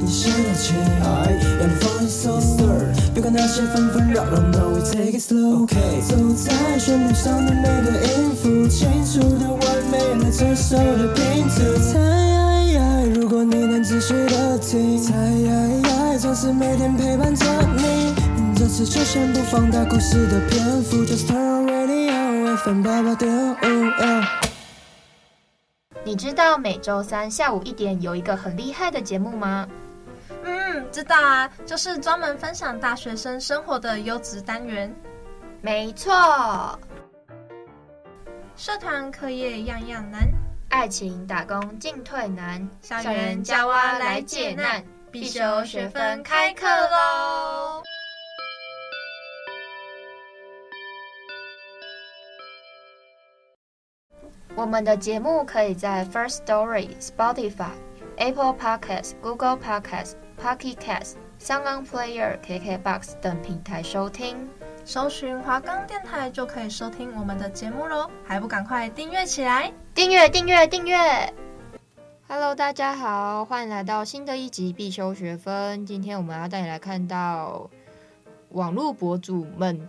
你先来起，让你放松。别管那些纷纷扰扰，No we take it slow。走在旋律上的每个音符，清楚的完美了这首的拼图。猜，如果你能仔细的听，猜，总是每天陪伴着你。这次就先不放大故事的篇幅，Just turn on radio FM 八八点五。你知道每周三下午一点有一个很厉害的节目吗？嗯，知道啊，就是专门分享大学生生活的优质单元。没错，社团课业样样难，爱情打工进退难，校园加蛙来解难，必修学分开课喽！我们的节目可以在 First Story、Spotify、Apple Podcasts、Google Podcasts、Pocket Casts、SoundOnPlayer、KKBox 等平台收听。搜寻华冈电台就可以收听我们的节目喽，还不赶快订阅起来？订阅订阅订阅！Hello，大家好，欢迎来到新的一集必修学分。今天我们要带你来看到网络博主们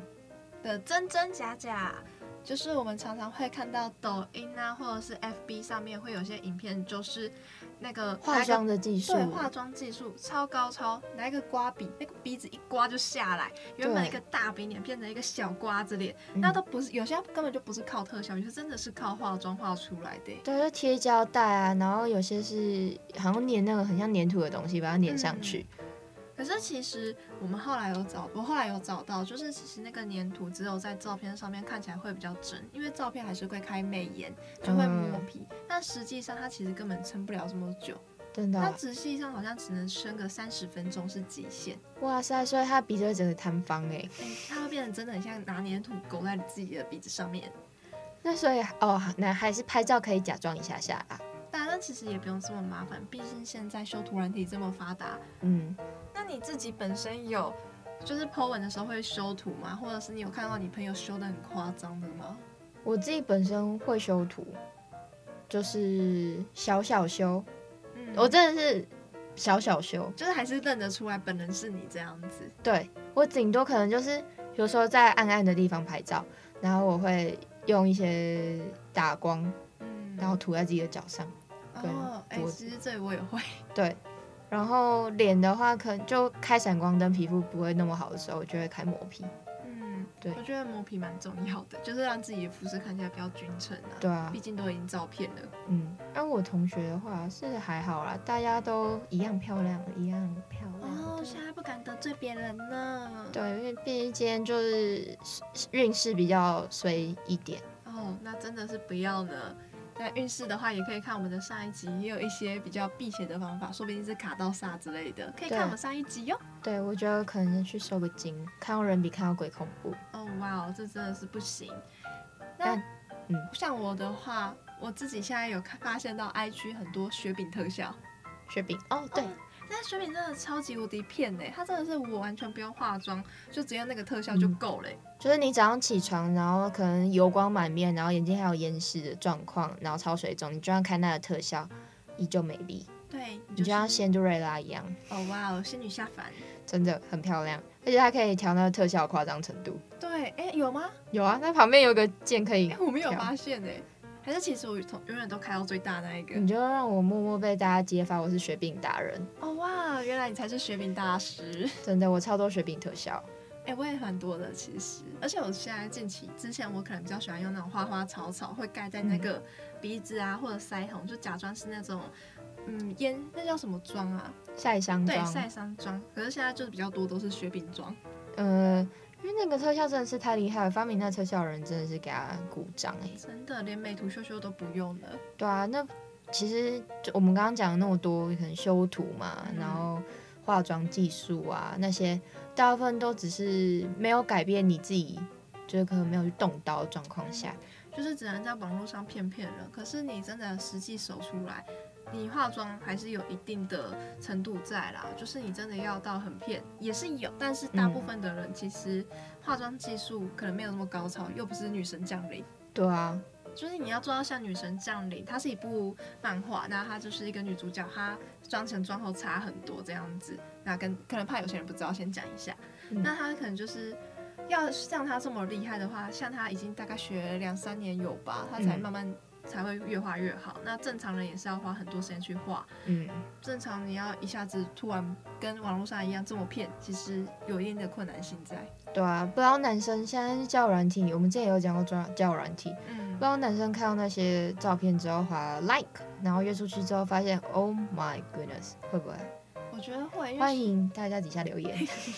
的真真假假。就是我们常常会看到抖音啊，或者是 FB 上面会有些影片，就是那个化妆的技术，对，化妆技术超高超，拿一个刮笔，那个鼻子一刮就下来，原本一个大饼脸变成一个小瓜子脸，那都不是，有些根本就不是靠特效，有些真的是靠化妆画出来的。对，就贴胶带啊，然后有些是好像粘那个很像粘土的东西，把它粘上去。嗯可是其实我们后来有找，我后来有找到，就是其实那个粘土只有在照片上面看起来会比较真，因为照片还是会开美颜，就会磨皮。嗯、但实际上它其实根本撑不了这么久，真的、哦。它实际上好像只能撑个三十分钟是极限。哇塞！所以它鼻子会整个塌方哎，它会变得真的很像拿粘土勾在自己的鼻子上面。那所以哦，那还是拍照可以假装一下下啊。但其实也不用这么麻烦，毕竟现在修图软体这么发达。嗯，那你自己本身有就是 po 文的时候会修图吗？或者是你有看到你朋友修的很夸张的吗？我自己本身会修图，就是小小修。嗯，我真的是小小修，就是还是认得出来本人是你这样子。对，我顶多可能就是有时候在暗暗的地方拍照，然后我会用一些打光，嗯，然后涂在自己的脚上。哦，哎、欸，其实这我也会。对，然后脸的话，可能就开闪光灯，皮肤不会那么好的时候，我就会开磨皮。嗯，对，我觉得磨皮蛮重要的，就是让自己的肤色看起来比较均称啊。对啊，毕竟都已经照片了。嗯，而我同学的话是还好啦，大家都一样漂亮，一样漂亮。哦，现在不敢得罪别人呢。对，因为毕竟今天就是运势比较衰一点。哦，那真的是不要呢。在运势的话，也可以看我们的上一集，也有一些比较避邪的方法，说不定是卡到煞之类的，可以看我们上一集哟。对，我觉得可能去收个金，看到人比看到鬼恐怖。哦，哇哦，这真的是不行。那，嗯，像我的话，我自己现在有看发现到 IG 很多雪饼特效，雪饼哦，对。哦但雪饼真的超级无敌骗嘞，它真的是我完全不用化妆，就直接那个特效就够了、嗯。就是你早上起床，然后可能油光满面，然后眼睛还有眼屎的状况，然后超水肿，你就要开那个特效，依旧美丽。对，你就像仙杜瑞拉一样。哦哇哦，仙女下凡，真的很漂亮，而且它可以调那个特效夸张程度。对，哎、欸，有吗？有啊，那旁边有个键可以、欸。我没有发现哎。还是其实我从永远都开到最大那一个，你就让我默默被大家揭发我是雪饼达人哦哇！原来你才是雪饼大师，真的，我超多雪饼特效，哎、欸，我也蛮多的其实，而且我现在近期之前我可能比较喜欢用那种花花草草会盖在那个鼻子啊、嗯、或者腮红，就假装是那种嗯烟，那叫什么妆啊？晒伤妆。对，晒伤妆。可是现在就是比较多都是雪饼妆，呃。因为那个特效真的是太厉害了，发明那特效的人真的是给他鼓掌哎！真的，连美图秀秀都不用了。对啊，那其实就我们刚刚讲的那么多，可能修图嘛，嗯、然后化妆技术啊那些，大部分都只是没有改变你自己，就是可能没有去动刀的状况下，就是只能在网络上骗骗人。可是你真的实际手出来。你化妆还是有一定的程度在啦，就是你真的要到很骗也是有，但是大部分的人其实化妆技术可能没有那么高超，又不是女神降临。对啊，就是你要做到像女神降临，它是一部漫画，那它就是一个女主角，她妆前妆后差很多这样子。那跟可能怕有些人不知道，先讲一下。嗯、那她可能就是要像她这么厉害的话，像她已经大概学两三年有吧，她才慢慢、嗯。才会越画越好。那正常人也是要花很多时间去画。嗯，正常你要一下子突然跟网络上一样这么骗，其实有一定的困难性在。对啊，不知道男生现在是交友软体，我们之前也有讲过交交友软体。嗯，不知道男生看到那些照片之后划 like，然后约出去之后发现，Oh my goodness，会不会？我觉得会，欢迎大家底下留言。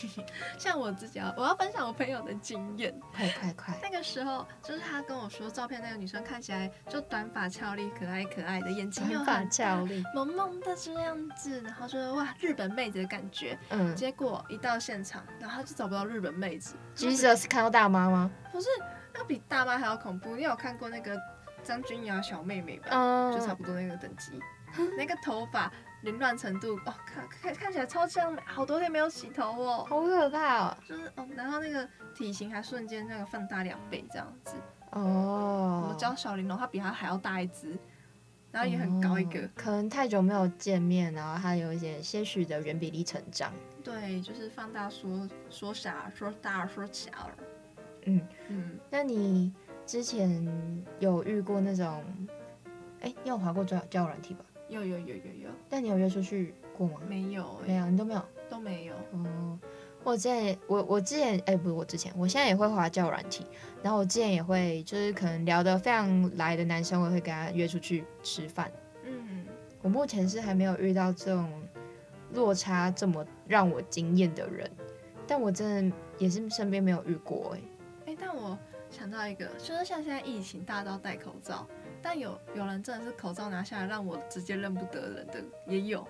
像我自己啊，我要分享我朋友的经验。快快快！那个时候就是他跟我说，照片那个女生看起来就短发俏丽，可爱可爱的，眼睛又很俏丽，萌萌的这样子，然后就说哇，日本妹子的感觉。嗯。结果一到现场，然后他就找不到日本妹子。Jesus，看到大妈吗？不是，那比大妈还要恐怖。你有看过那个张君雅小妹妹吧？嗯。就差不多那个等级，那个头发。凌乱程度哦，看看看起来超像，好多天没有洗头哦，好可怕哦。就是哦，然后那个体型还瞬间那个放大两倍这样子哦。我教小玲珑，她比她还要大一只，然后也很高一个。哦，可能太久没有见面，然后她有一些些许的远比例成长。对，就是放大缩缩小，说大说小。嗯嗯，那你之前有遇过那种，哎，你有滑过交交友软体吧？有有有有有，但你有约出去过吗？没有、欸，没有，你都没有，都没有。嗯，我之前我我之前哎、欸，不是我之前，我现在也会滑交友软体，然后我之前也会，就是可能聊得非常来的男生，我会跟他约出去吃饭。嗯，我目前是还没有遇到这种落差这么让我惊艳的人，但我真的也是身边没有遇过哎、欸。哎、欸，但我想到一个，就是像现在疫情，大家都戴口罩。但有有人真的是口罩拿下来让我直接认不得人的也有，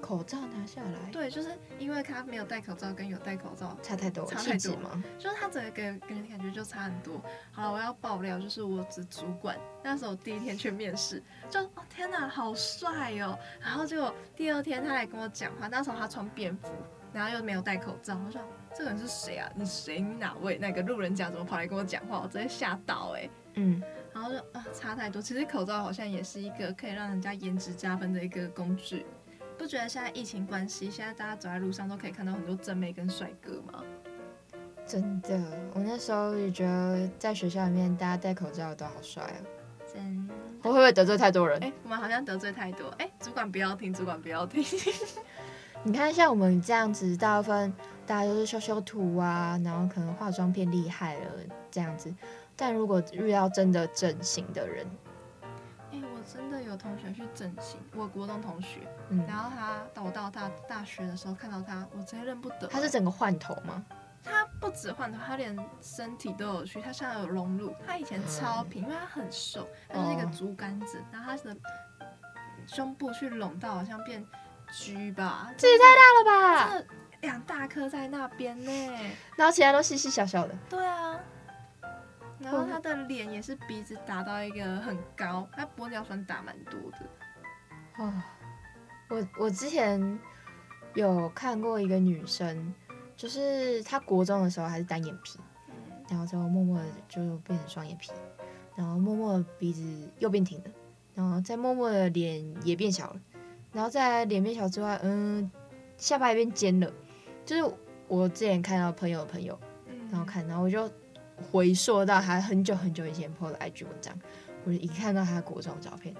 口罩拿下来，对，就是因为他没有戴口罩跟有戴口罩差太多，差太多吗？就是他整个给给人感觉就差很多。好了，我要爆料，就是我的主管那时候第一天去面试，就哦天哪，好帅哦！然后结果第二天他来跟我讲话，那时候他穿便服，然后又没有戴口罩，我说这个人是谁啊？你谁？你哪位？那个路人甲怎么跑来跟我讲话？我直接吓到哎、欸，嗯。然后就啊，差太多。其实口罩好像也是一个可以让人家颜值加分的一个工具，不觉得现在疫情关系，现在大家走在路上都可以看到很多正妹跟帅哥吗？真的，我那时候也觉得在学校里面大家戴口罩都好帅啊。真的，我会不会得罪太多人？哎，我们好像得罪太多。哎，主管不要听，主管不要听。你看，像我们这样子，大部分大家都是修修图啊，然后可能化妆变厉害了这样子。但如果遇到真的整形的人，哎、欸，我真的有同学去整形，我国中同学，嗯，然后他到我到大大学的时候看到他，我直接认不得。他是整个换头吗？他不止换头，他连身体都有去，他现在有隆乳。他以前超平，嗯、因为他很瘦，他是一个竹竿子，哦、然后他的胸部去隆到好像变 G 吧，这也太大了吧！这两大颗在那边呢，然后其他都细细小小的。对啊。然后他的脸也是鼻子打到一个很高，他玻尿酸打蛮多的。哦，我我之前有看过一个女生，就是她国中的时候还是单眼皮，嗯、然后之后默默的就变成双眼皮，然后默默的鼻子又变挺了，然后再默默的脸也变小了，然后在脸变小之外，嗯，下巴也变尖了。就是我之前看到朋友的朋友，然后看，然后我就。回溯到他很久很久以前 PO 的 IG 文章，我就一看到他国中的照片，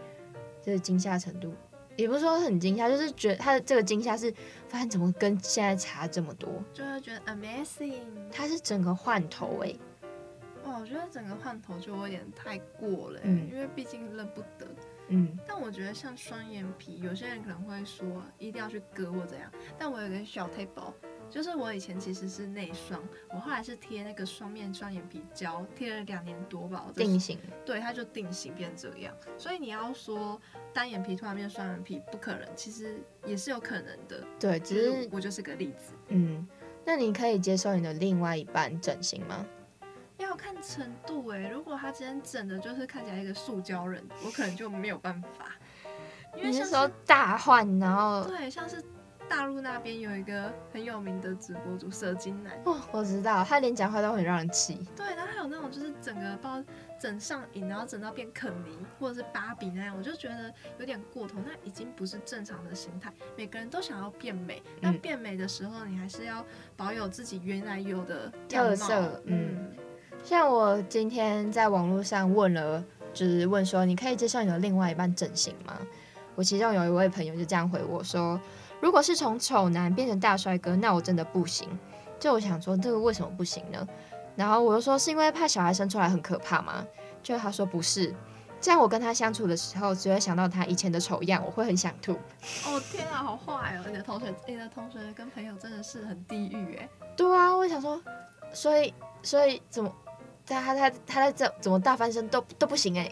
就是惊吓程度也不是说很惊吓，就是觉得他的这个惊吓是发现怎么跟现在差这么多，就会觉得 amazing。他是整个换头哎、欸，哇，我觉得整个换头就有点太过了、欸，嗯，因为毕竟认不得，嗯。但我觉得像双眼皮，有些人可能会说一定要去割或怎样，但我有个小 table。就是我以前其实是内双，我后来是贴那个双面双眼皮胶，贴了两年多吧。定型。对，它就定型变这样。所以你要说单眼皮突然变双眼皮不可能，其实也是有可能的。对，只是，是我就是个例子。嗯，那你可以接受你的另外一半整形吗？要看程度哎、欸，如果他今天整的就是看起来一个塑胶人，我可能就没有办法。因为是你是说大换，然后对，像是。大陆那边有一个很有名的直播主蛇精男哦，我知道，他连讲话都很让人气。对，然后还有那种就是整个包整上瘾，然后整到变肯尼或者是芭比那样，我就觉得有点过头，那已经不是正常的形态。每个人都想要变美，那变美的时候，你还是要保有自己原来有的特色。嗯，像我今天在网络上问了，就是问说，你可以接受你的另外一半整形吗？我其中有一位朋友就这样回我说，如果是从丑男变成大帅哥，那我真的不行。就我想说，这个为什么不行呢？然后我就说，是因为怕小孩生出来很可怕吗？就他说不是，这样我跟他相处的时候，只会想到他以前的丑样，我会很想吐。哦天啊，好坏哦！你的同学，你的同学跟朋友真的是很地狱哎。对啊，我想说，所以所以怎么他他他他在这怎么大翻身都都不行哎。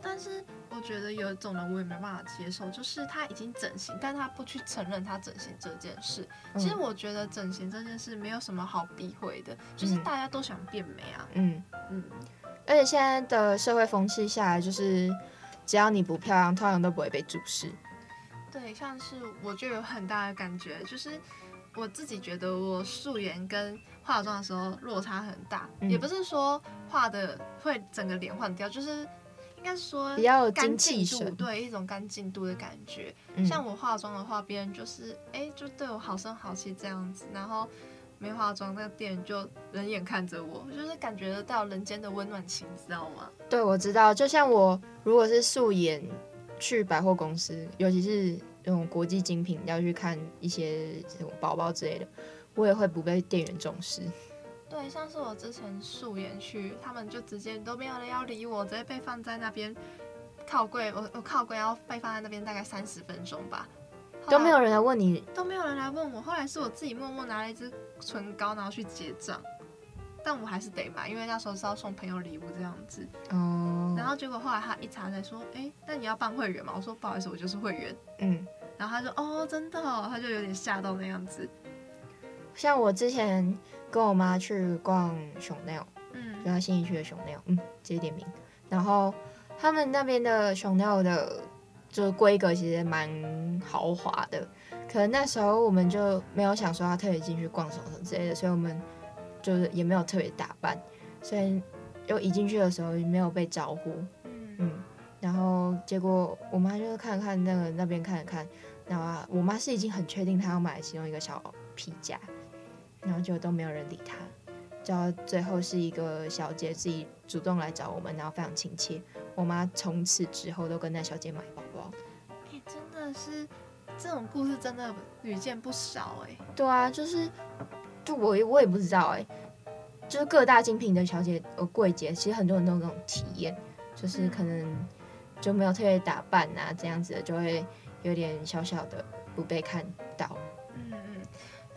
但是。我觉得有一种人我也没办法接受，就是他已经整形，但他不去承认他整形这件事。其实我觉得整形这件事没有什么好避讳的，就是大家都想变美啊。嗯嗯。而且现在的社会风气下来，就是只要你不漂亮，通常都不会被注视。对，像是我就有很大的感觉，就是我自己觉得我素颜跟化妆的时候落差很大，嗯、也不是说画的会整个脸换掉，就是。应该说比较干净度，对一种干净度的感觉。嗯、像我化妆的话，别人就是哎、欸，就对我好声好气这样子。然后没化妆，那个店员就冷眼看着我，就是感觉得到人间的温暖情，知道吗？对，我知道。就像我如果是素颜去百货公司，尤其是那种国际精品，要去看一些这种包包之类的，我也会不被店员重视。对，像是我之前素颜去，他们就直接都没有人要理我，直接被放在那边靠柜，我我靠柜，然后被放在那边大概三十分钟吧，都没有人来问你，都没有人来问我。后来是我自己默默拿了一支唇膏，然后去结账，但我还是得买，因为那时候是要送朋友礼物这样子。哦。然后结果后来他一查才说，哎，那你要办会员吗？我说不好意思，我就是会员。嗯。然后他说，哦，真的哦，他就有点吓到那样子。像我之前跟我妈去逛熊 n 嗯，就她新一区的熊 n 嗯，直接点名。然后他们那边的熊 n 的，就是规格其实蛮豪华的。可能那时候我们就没有想说要特别进去逛什么什么之类的，所以我们就是也没有特别打扮。所以又一进去的时候也没有被招呼，嗯嗯。然后结果我妈就是看看那个那边看了看，然后我妈是已经很确定她要买其中一个小皮夹。然后就都没有人理他，到最后是一个小姐自己主动来找我们，然后非常亲切。我妈从此之后都跟那小姐买包包。哎，真的是这种故事真的屡见不少哎。对啊，就是就我我也不知道哎，就是各大精品的小姐呃柜姐，其实很多人都有那种体验，就是可能就没有特别打扮啊这样子的，就会有点小小的不被看到。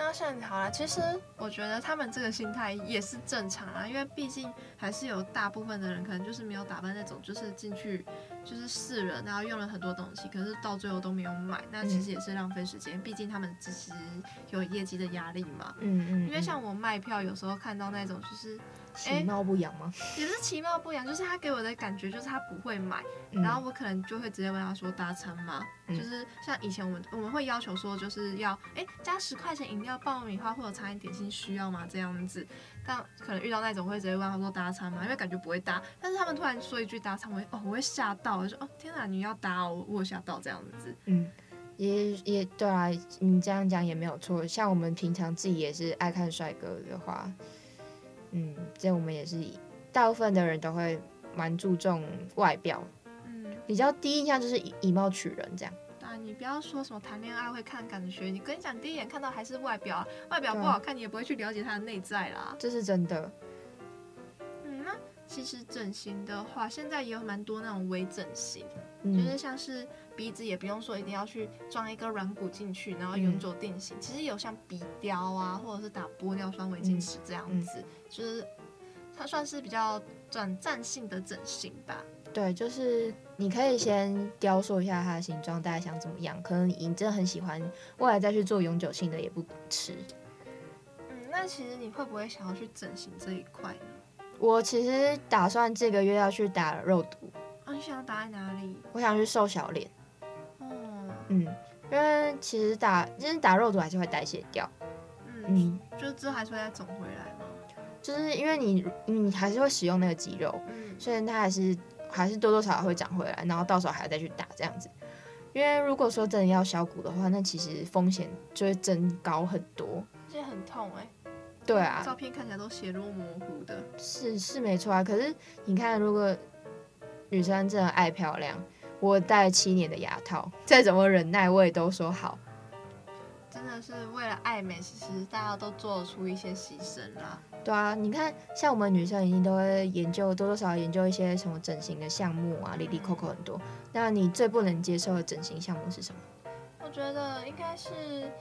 那像你好了，其实我觉得他们这个心态也是正常啊，因为毕竟还是有大部分的人可能就是没有打扮那种，就是进去就是试了，然后用了很多东西，可是到最后都没有买，那其实也是浪费时间。毕竟他们只是有业绩的压力嘛。嗯嗯。因为像我卖票，有时候看到那种就是。其貌不扬吗？也是其貌不扬，就是他给我的感觉就是他不会买，嗯、然后我可能就会直接问他说搭餐吗？嗯、就是像以前我们我们会要求说就是要哎、欸、加十块钱饮料、爆米花或者茶饮点心需要吗？这样子，但可能遇到那种会直接问他说搭餐吗？因为感觉不会搭，但是他们突然说一句搭餐，我会哦我会吓到，我就说哦天哪你要搭哦，我吓到这样子。嗯，也也对啊，你这样讲也没有错，像我们平常自己也是爱看帅哥的话。嗯，这我们也是，大部分的人都会蛮注重外表，嗯，比较第一印象就是以以貌取人这样。啊，你不要说什么谈恋爱会看感觉，你跟你讲第一眼看到还是外表，外表不好看，你也不会去了解他的内在啦。这是真的。嗯，那其实整形的话，现在也有蛮多那种微整形，嗯、就是像是鼻子也不用说一定要去装一个软骨进去，然后永久定型。嗯、其实有像鼻雕啊，或者是打玻尿酸、微晶石这样子，就是它算是比较短暂性的整形吧。对，就是你可以先雕塑一下它的形状，大家想怎么样？可能你真的很喜欢，未来再去做永久性的也不迟。嗯，那其实你会不会想要去整形这一块呢？我其实打算这个月要去打肉毒。啊，你想要打在哪里？我想去瘦小脸。因为其实打，其实打肉毒还是会代谢掉。嗯。嗯，就之后还是会再肿回来吗？就是因为你你还是会使用那个肌肉，嗯，所以它还是还是多多少少会长回来，然后到时候还要再去打这样子。因为如果说真的要削骨的话，那其实风险就会增高很多，而且很痛哎、欸。对啊，照片看起来都血肉模糊的，是是没错啊。可是你看，如果女生真的爱漂亮，我戴了七年的牙套，再怎么忍耐，我也都说好。真的是为了爱美，其实大家都做出一些牺牲啦。对啊，你看，像我们女生一定都会研究，多多少少研究一些什么整形的项目啊，里里扣扣很多。那你最不能接受的整形项目是什么？我觉得应该是，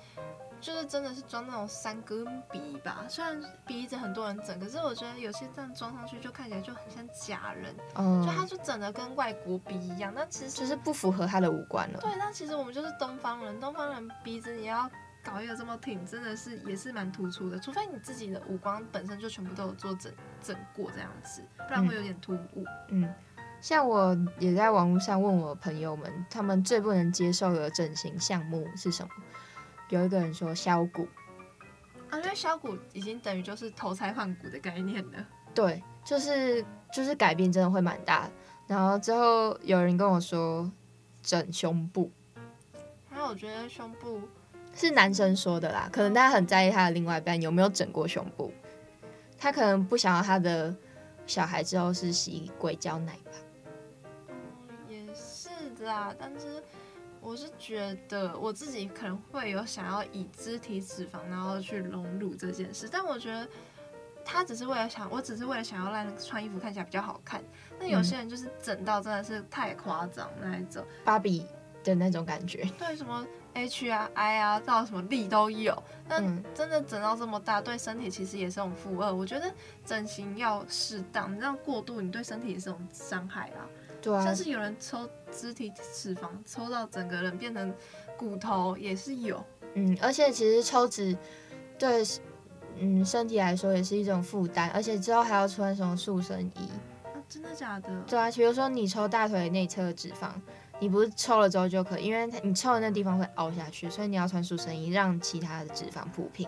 就是真的是装那种三根鼻吧。虽然鼻子很多人整，可是我觉得有些这样装上去就看起来就很像假人，嗯，就他就整的跟外国鼻一样。但其实就是不符合他的五官了。对，但其实我们就是东方人，东方人鼻子也要。搞一个这么挺，真的是也是蛮突出的。除非你自己的五官本身就全部都有做整整过这样子，不然会有点突兀。嗯，像我也在网络上问我朋友们，他们最不能接受的整形项目是什么？有一个人说削骨啊，因为削骨已经等于就是投胎换骨的概念了。对，就是就是改变真的会蛮大。然后之后有人跟我说整胸部，然后我觉得胸部。是男生说的啦，可能他很在意他的另外一半有没有整过胸部，他可能不想要他的小孩之后是吸硅胶奶吧。嗯，也是啊，但是我是觉得我自己可能会有想要以肢体脂肪然后去隆乳这件事，但我觉得他只是为了想，我只是为了想要让穿衣服看起来比较好看。那有些人就是整到真的是太夸张那一种，芭比的那种感觉。对，什么。H 啊，I 啊，到什么力都有。那真的整到这么大，对身体其实也是种负荷。我觉得整形要适当，你这样过度，你对身体也是种伤害啦。对啊。像是有人抽肢体脂肪，抽到整个人变成骨头，也是有。嗯，而且其实抽脂对嗯身体来说也是一种负担，而且之后还要穿什么塑身衣。啊，真的假的？对啊，比如说你抽大腿内侧的脂肪。你不是抽了之后就可以，因为你抽的那地方会凹下去，所以你要穿塑身衣，让其他的脂肪铺平。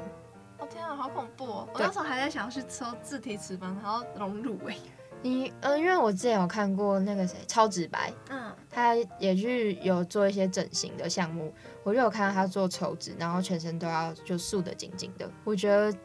哦天啊，好恐怖哦！我那时候还在想要去抽自体脂肪，然后隆乳诶。你呃，因为我之前有看过那个谁超直白，嗯，他也去有做一些整形的项目，我就有看到他做抽脂，然后全身都要就束的紧紧的，我觉得。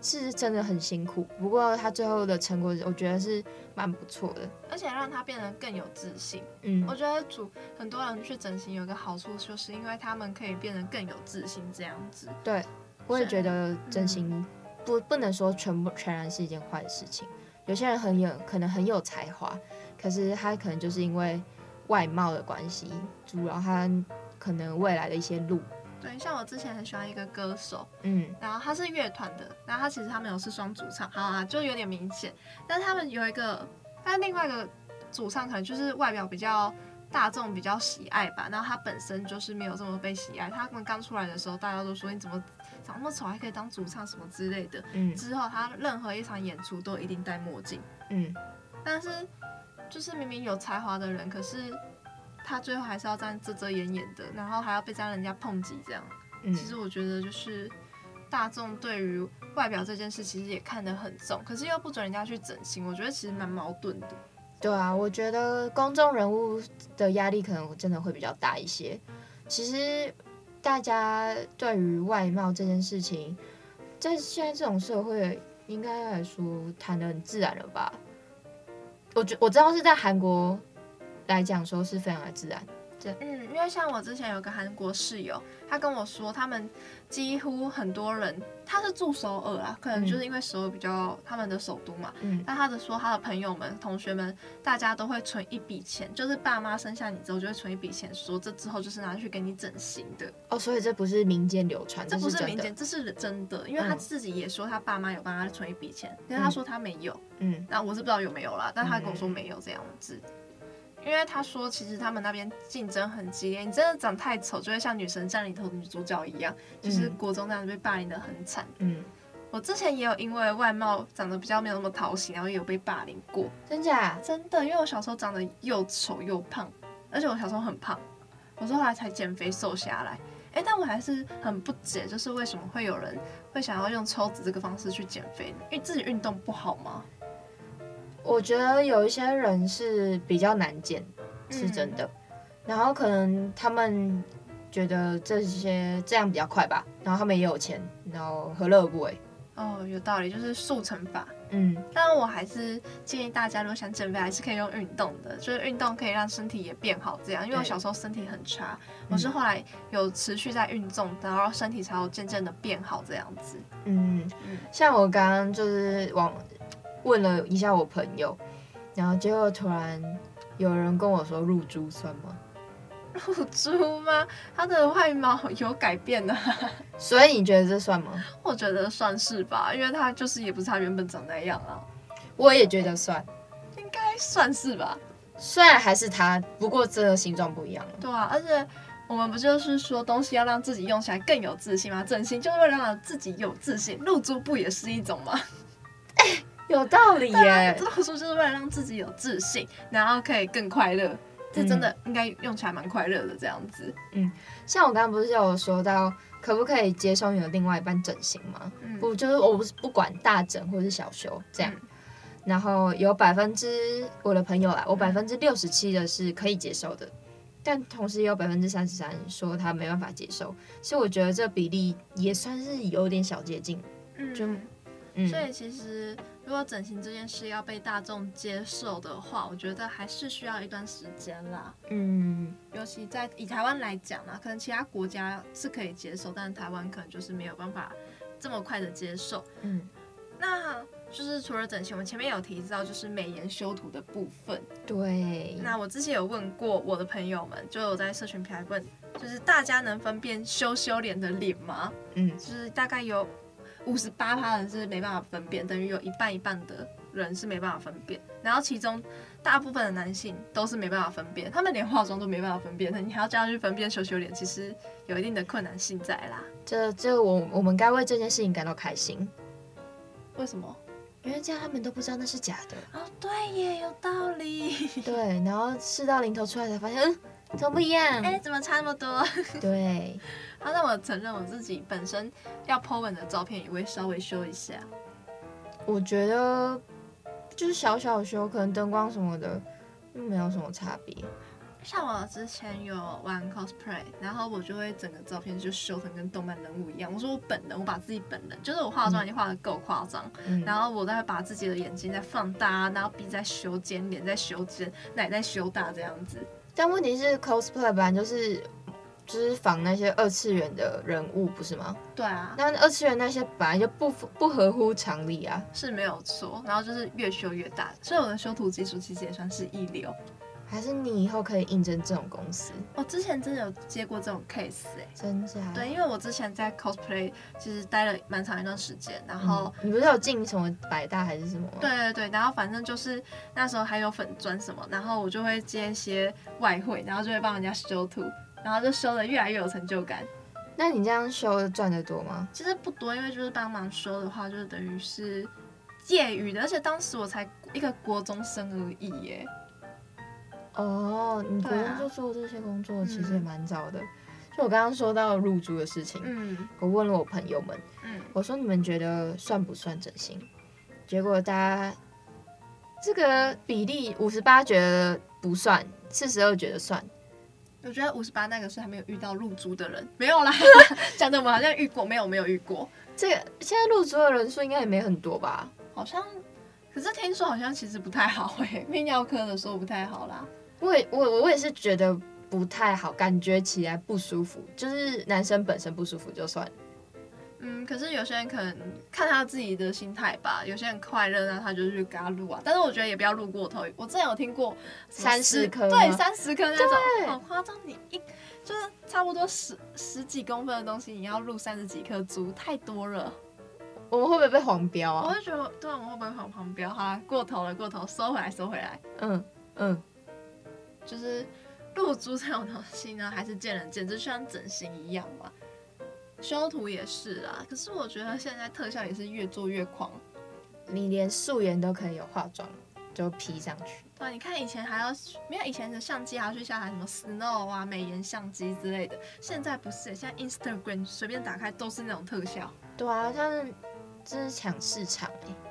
是真的很辛苦，不过他最后的成果，我觉得是蛮不错的，而且让他变得更有自信。嗯，我觉得主很多人去整形有个好处，就是因为他们可以变得更有自信，这样子。对，我也觉得整形不不能说全部全然是一件坏的事情。有些人很有可能很有才华，可是他可能就是因为外貌的关系，阻挠他可能未来的一些路。对，像我之前很喜欢一个歌手，嗯，然后他是乐团的，然后他其实他们有是双主唱，好啊，就有点明显。但是他们有一个，但另外一个主唱可能就是外表比较大众比较喜爱吧，然后他本身就是没有这么被喜爱。他们刚出来的时候，大家都说你怎么长那么丑还可以当主唱什么之类的。嗯，之后他任何一场演出都一定戴墨镜。嗯，但是就是明明有才华的人，可是。他最后还是要这样遮遮掩掩的，然后还要被这样人家抨击，这样。嗯，其实我觉得就是大众对于外表这件事其实也看得很重，可是又不准人家去整形，我觉得其实蛮矛盾的。对啊，我觉得公众人物的压力可能真的会比较大一些。其实大家对于外貌这件事情，在现在这种社会，应该来说谈得很自然了吧？我觉我知道是在韩国。来讲说是非常的自然，对，嗯，因为像我之前有个韩国室友，他跟我说，他们几乎很多人，他是住首尔啊，可能就是因为首尔比较他们的首都嘛，嗯，但他的说他的朋友们、同学们，大家都会存一笔钱，就是爸妈生下你之后就会存一笔钱，说这之后就是拿去给你整形的。哦，所以这不是民间流传，这不是民间，这是真的，因为他自己也说他爸妈有帮他存一笔钱，因为他说他没有，嗯，那我是不知道有没有啦，但他跟我说没有这样子。因为他说，其实他们那边竞争很激烈，你真的长太丑，就会像《女神降临》里头的女主角一样，就是国中那样被霸凌的很惨。嗯，我之前也有因为外貌长得比较没有那么讨喜，然后也有被霸凌过。真假？真的，因为我小时候长得又丑又胖，而且我小时候很胖，我后来才减肥瘦下来。哎，但我还是很不解，就是为什么会有人会想要用抽脂这个方式去减肥呢？因为自己运动不好吗？我觉得有一些人是比较难减，是真的。嗯、然后可能他们觉得这些这样比较快吧，然后他们也有钱，然后何乐而不为？哦，有道理，就是速成法。嗯，但我还是建议大家，如果想减肥，还是可以用运动的，就是运动可以让身体也变好。这样，因为我小时候身体很差，我是后来有持续在运动，然后身体才有渐渐的变好这样子。嗯嗯，像我刚刚就是往。问了一下我朋友，然后结果突然有人跟我说入珠算吗？露珠吗？他的外貌有改变的，所以你觉得这算吗？我觉得算是吧，因为他就是也不是他原本长那样啊。我也觉得算，应该算是吧。虽然还是他，不过这个形状不一样了。对啊，而且我们不就是说东西要让自己用起来更有自信吗？整形就是为了让自己有自信，露珠不也是一种吗？欸有道理耶，这么说就是为了让自己有自信，然后可以更快乐。这真的应该用起来蛮快乐的，这样子。嗯，像我刚刚不是有说到，可不可以接受你的另外一半整形吗？嗯，不，就是我不是不管大整或是小修这样。嗯，然后有百分之我的朋友啊，我百分之六十七的是可以接受的，但同时也有百分之三十三说他没办法接受。所以我觉得这比例也算是有点小接近。嗯，就嗯，所以其实。如果整形这件事要被大众接受的话，我觉得还是需要一段时间啦。嗯，尤其在以台湾来讲呢，可能其他国家是可以接受，但是台湾可能就是没有办法这么快的接受。嗯，那就是除了整形，我们前面有提到就是美颜修图的部分。对。那我之前有问过我的朋友们，就有在社群平台问，就是大家能分辨修修脸的脸吗？嗯，就是大概有。五十八趴人是没办法分辨，等于有一半一半的人是没办法分辨。然后其中大部分的男性都是没办法分辨，他们连化妆都没办法分辨，你还要叫他去分辨羞羞脸，其实有一定的困难性在啦。这这我我们该为这件事情感到开心。为什么？因为这样他们都不知道那是假的。哦，对耶，有道理。对，然后事到临头出来才发现，嗯，怎么不一样？哎，怎么差那么多？对。好，那我承认我自己本身要 po 文的照片也会稍微修一下。我觉得就是小小修，可能灯光什么的没有什么差别。像我之前有玩 cosplay，然后我就会整个照片就修成跟动漫人物一样。我说我本人，我把自己本人，就是我化妆已经化的够夸张，嗯、然后我再把自己的眼睛再放大，然后鼻再修尖，脸再修尖，奶再修大这样子。但问题是 cosplay 本来就是。就是仿那些二次元的人物，不是吗？对啊，那二次元那些本来就不不合乎常理啊，是没有错。然后就是越修越大，所以我的修图技术其实也算是一流。还是你以后可以应征这种公司？我之前真的有接过这种 case 哎、欸，真假？对，因为我之前在 cosplay 其实待了蛮长一段时间，然后、嗯、你不是有进什么百大还是什么？对对对，然后反正就是那时候还有粉专什么，然后我就会接一些外汇，然后就会帮人家修图。然后就修得越来越有成就感。那你这样修赚得多吗？其实不多，因为就是帮忙修的话，就是等于是业余的，而且当时我才一个国中生而已耶。哦，你国中就做这些工作，其实也蛮早的。啊、就我刚刚说到入租的事情，嗯，我问了我朋友们，嗯，我说你们觉得算不算整形？结果大家这个比例五十八觉得不算，四十二觉得算。我觉得五十八那个是还没有遇到入租的人，没有啦，讲的我们好像遇过，没有没有遇过。这个现在入租的人数应该也没很多吧？好像，可是听说好像其实不太好哎、欸，泌尿科的说不太好啦。我也我我也是觉得不太好，感觉起来不舒服，就是男生本身不舒服就算。嗯，可是有些人可能看他自己的心态吧，有些人快乐，那他就去给他录啊。但是我觉得也不要录过头。我之前有听过三十颗，对，三十颗那种，对好夸张。你一就是差不多十十几公分的东西，你要录三十几颗珠，太多了。我们会不会被黄标啊？我就觉得，对，我们会不会黄黄标？好啦，过头了，过头，收回来，收回来。嗯嗯，就是露珠这种东西呢，还是见仁见智，就像整形一样嘛。修图也是啊，可是我觉得现在特效也是越做越狂，你连素颜都可以有化妆就 P 上去。对，你看以前还要没有以前的相机还要去下载什么 Snow 啊、美颜相机之类的，现在不是，现在 Instagram 随便打开都是那种特效。对啊，他们真是抢市场哎。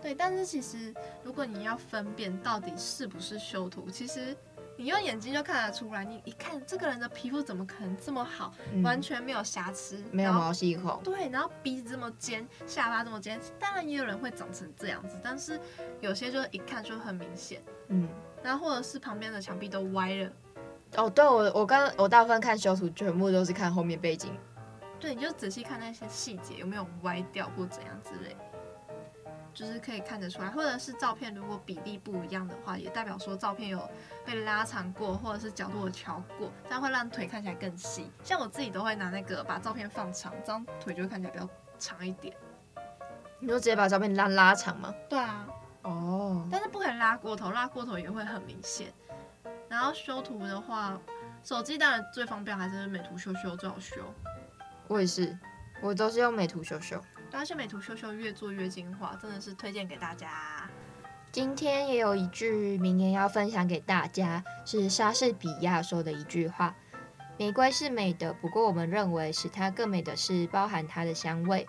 对，但是其实如果你要分辨到底是不是修图，其实你用眼睛就看得出来。你一看这个人的皮肤怎么可能这么好，嗯、完全没有瑕疵，没有毛细孔。对，然后鼻子这么尖，下巴这么尖，当然也有人会长成这样子，但是有些就一看就很明显。嗯，然后或者是旁边的墙壁都歪了。哦，对，我我刚我大部分看修图全部都是看后面背景。对，你就仔细看那些细节有没有歪掉或怎样之类。就是可以看得出来，或者是照片如果比例不一样的话，也代表说照片有被拉长过，或者是角度有调过，这样会让腿看起来更细。像我自己都会拿那个把照片放长，这样腿就会看起来比较长一点。你就直接把照片拉拉长吗？对啊。哦。但是不可以拉过头，拉过头也会很明显。然后修图的话，手机当然最方便还是美图秀秀最好修。我也是，我都是用美图秀秀。但是美图秀秀越做越精华，真的是推荐给大家。今天也有一句名言要分享给大家，是莎士比亚说的一句话：“玫瑰是美的，不过我们认为使它更美的是包含它的香味。”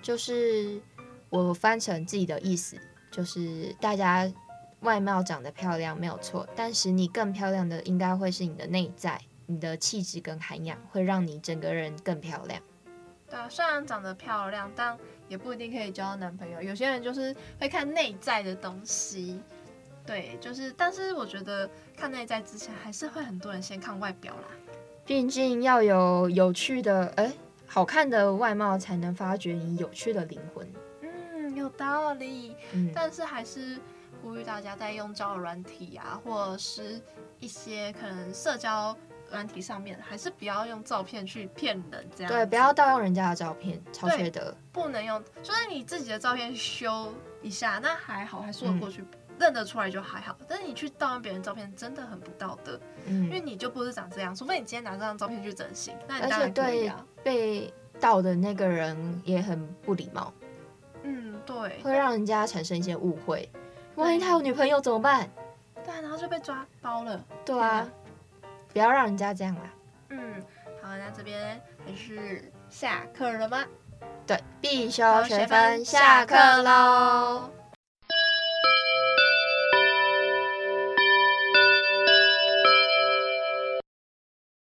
就是我翻成自己的意思，就是大家外貌长得漂亮没有错，但使你更漂亮的应该会是你的内在，你的气质跟涵养会让你整个人更漂亮。对啊，虽然长得漂亮，但也不一定可以交到男朋友。有些人就是会看内在的东西，对，就是，但是我觉得看内在之前，还是会很多人先看外表啦。毕竟要有有趣的，哎、欸，好看的外貌，才能发掘你有趣的灵魂。嗯，有道理。嗯，但是还是呼吁大家在用交友软体啊，或者是一些可能社交。软体上面还是不要用照片去骗人，这样对，不要盗用人家的照片，超缺德。不能用，就是你自己的照片修一下，那还好，还说得过去，嗯、认得出来就还好。但是你去盗用别人照片，真的很不道德，嗯，因为你就不是长这样，除非你今天拿这张照片去整形，那你当然可以啊。而且对被盗的那个人也很不礼貌，嗯，对，会让人家产生一些误会。万一他有女朋友怎么办？对啊，然后就被抓包了。对啊。不要让人家这样啦。嗯，好，那这边还是下课了吗？对，必修学分下课喽。